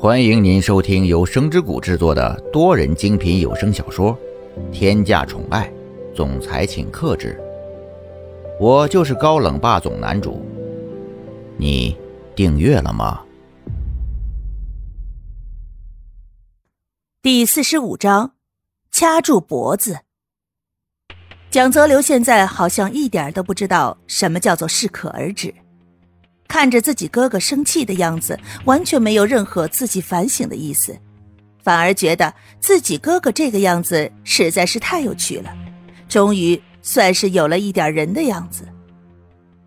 欢迎您收听由声之谷制作的多人精品有声小说《天价宠爱总裁请克制》，我就是高冷霸总男主。你订阅了吗？第四十五章，掐住脖子。蒋泽流现在好像一点都不知道什么叫做适可而止。看着自己哥哥生气的样子，完全没有任何自己反省的意思，反而觉得自己哥哥这个样子实在是太有趣了，终于算是有了一点人的样子。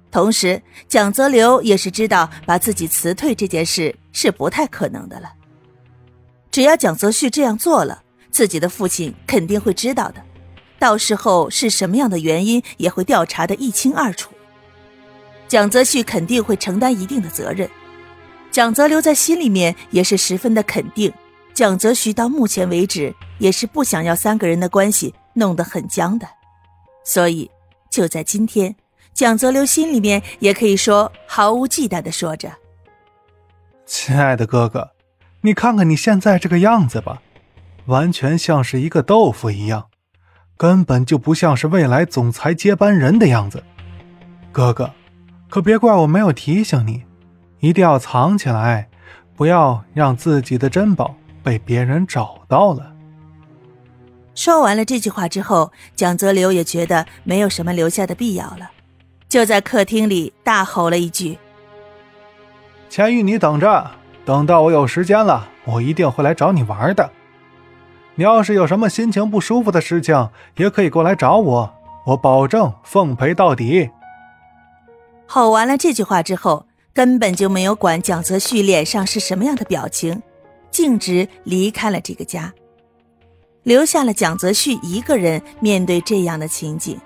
同时，蒋泽流也是知道把自己辞退这件事是不太可能的了。只要蒋泽旭这样做了，自己的父亲肯定会知道的，到时候是什么样的原因也会调查的一清二楚。蒋泽旭肯定会承担一定的责任，蒋泽流在心里面也是十分的肯定。蒋泽旭到目前为止也是不想要三个人的关系弄得很僵的，所以就在今天，蒋泽流心里面也可以说毫无忌惮的说着：“亲爱的哥哥，你看看你现在这个样子吧，完全像是一个豆腐一样，根本就不像是未来总裁接班人的样子，哥哥。”可别怪我没有提醒你，一定要藏起来，不要让自己的珍宝被别人找到了。说完了这句话之后，蒋泽流也觉得没有什么留下的必要了，就在客厅里大吼了一句：“钱玉，你等着，等到我有时间了，我一定会来找你玩的。你要是有什么心情不舒服的事情，也可以过来找我，我保证奉陪到底。”吼完了这句话之后，根本就没有管蒋泽旭脸上是什么样的表情，径直离开了这个家，留下了蒋泽旭一个人面对这样的情景。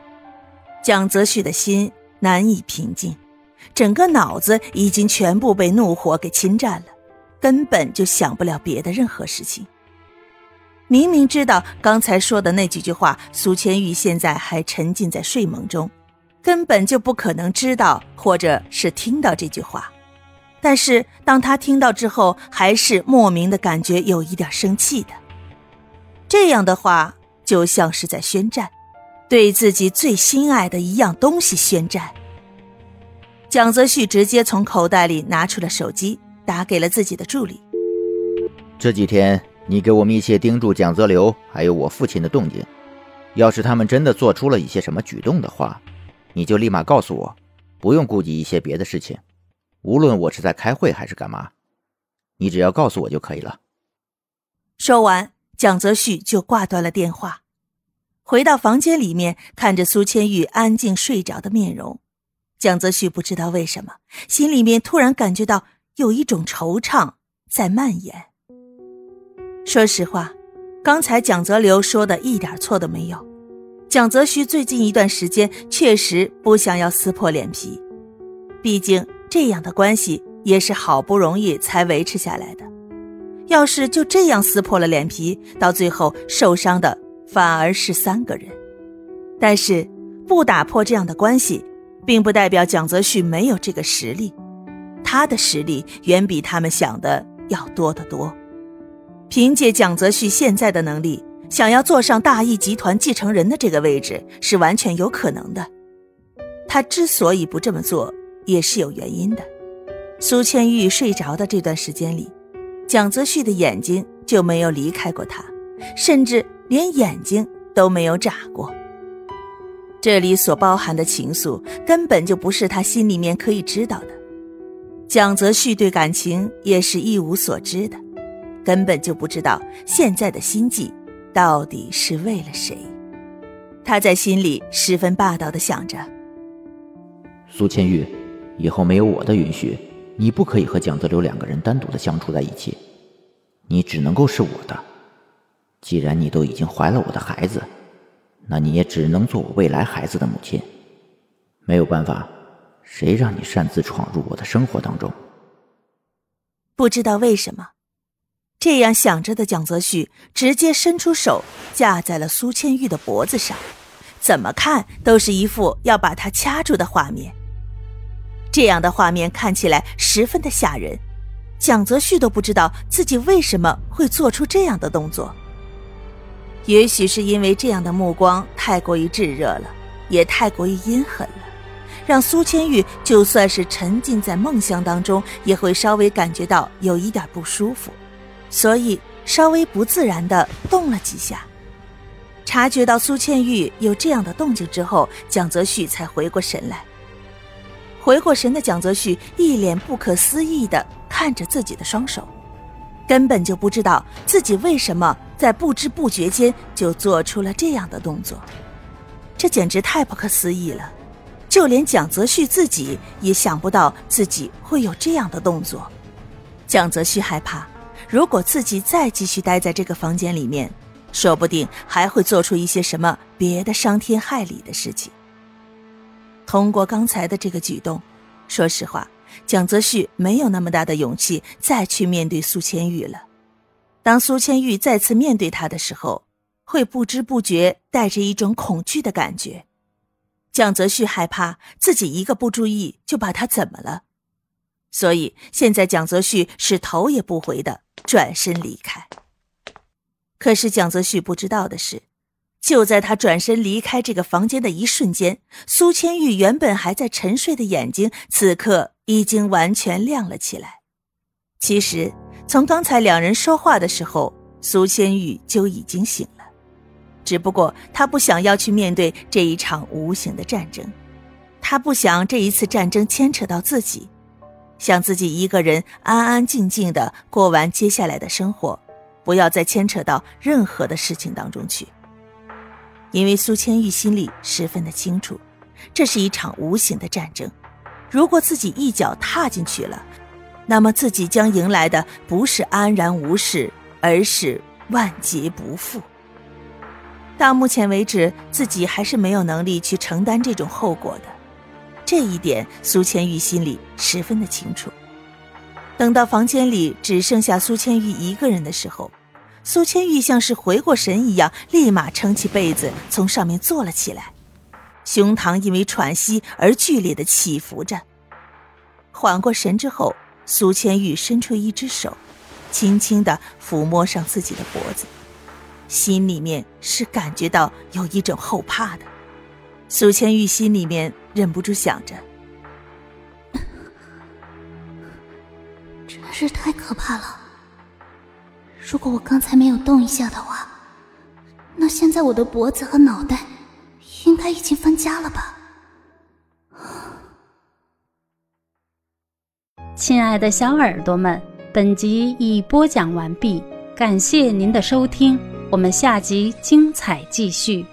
蒋泽旭的心难以平静，整个脑子已经全部被怒火给侵占了，根本就想不了别的任何事情。明明知道刚才说的那几句话，苏千玉现在还沉浸在睡梦中。根本就不可能知道，或者是听到这句话，但是当他听到之后，还是莫名的感觉有一点生气的。这样的话，就像是在宣战，对自己最心爱的一样东西宣战。蒋泽旭直接从口袋里拿出了手机，打给了自己的助理。这几天你给我密切盯住蒋泽流还有我父亲的动静，要是他们真的做出了一些什么举动的话。你就立马告诉我，不用顾及一些别的事情，无论我是在开会还是干嘛，你只要告诉我就可以了。说完，蒋泽旭就挂断了电话，回到房间里面，看着苏千玉安静睡着的面容，蒋泽旭不知道为什么，心里面突然感觉到有一种惆怅在蔓延。说实话，刚才蒋泽流说的一点错都没有。蒋泽旭最近一段时间确实不想要撕破脸皮，毕竟这样的关系也是好不容易才维持下来的。要是就这样撕破了脸皮，到最后受伤的反而是三个人。但是不打破这样的关系，并不代表蒋泽旭没有这个实力，他的实力远比他们想的要多得多。凭借蒋泽旭现在的能力。想要坐上大义集团继承人的这个位置是完全有可能的。他之所以不这么做，也是有原因的。苏千玉睡着的这段时间里，蒋泽旭的眼睛就没有离开过他，甚至连眼睛都没有眨过。这里所包含的情愫，根本就不是他心里面可以知道的。蒋泽旭对感情也是一无所知的，根本就不知道现在的心计。到底是为了谁？他在心里十分霸道的想着。苏千玉，以后没有我的允许，你不可以和蒋泽流两个人单独的相处在一起，你只能够是我的。既然你都已经怀了我的孩子，那你也只能做我未来孩子的母亲。没有办法，谁让你擅自闯入我的生活当中？不知道为什么。这样想着的蒋泽旭，直接伸出手架在了苏千玉的脖子上，怎么看都是一副要把她掐住的画面。这样的画面看起来十分的吓人，蒋泽旭都不知道自己为什么会做出这样的动作。也许是因为这样的目光太过于炙热了，也太过于阴狠了，让苏千玉就算是沉浸在梦乡当中，也会稍微感觉到有一点不舒服，所以稍微不自然的动了几下。察觉到苏倩玉有这样的动静之后，蒋泽旭才回过神来。回过神的蒋泽旭一脸不可思议的看着自己的双手，根本就不知道自己为什么在不知不觉间就做出了这样的动作，这简直太不可思议了！就连蒋泽旭自己也想不到自己会有这样的动作。蒋泽旭害怕，如果自己再继续待在这个房间里面，说不定还会做出一些什么别的伤天害理的事情。通过刚才的这个举动，说实话，蒋泽旭没有那么大的勇气再去面对苏千玉了。当苏千玉再次面对他的时候，会不知不觉带着一种恐惧的感觉。蒋泽旭害怕自己一个不注意就把他怎么了，所以现在蒋泽旭是头也不回的转身离开。可是蒋泽旭不知道的是。就在他转身离开这个房间的一瞬间，苏千玉原本还在沉睡的眼睛，此刻已经完全亮了起来。其实，从刚才两人说话的时候，苏千玉就已经醒了，只不过他不想要去面对这一场无形的战争，他不想这一次战争牵扯到自己，想自己一个人安安静静的过完接下来的生活，不要再牵扯到任何的事情当中去。因为苏千玉心里十分的清楚，这是一场无形的战争。如果自己一脚踏进去了，那么自己将迎来的不是安然无事，而是万劫不复。到目前为止，自己还是没有能力去承担这种后果的，这一点苏千玉心里十分的清楚。等到房间里只剩下苏千玉一个人的时候。苏千玉像是回过神一样，立马撑起被子，从上面坐了起来，胸膛因为喘息而剧烈的起伏着。缓过神之后，苏千玉伸出一只手，轻轻的抚摸上自己的脖子，心里面是感觉到有一种后怕的。苏千玉心里面忍不住想着：真是太可怕了。如果我刚才没有动一下的话，那现在我的脖子和脑袋应该已经分家了吧？亲爱的小耳朵们，本集已播讲完毕，感谢您的收听，我们下集精彩继续。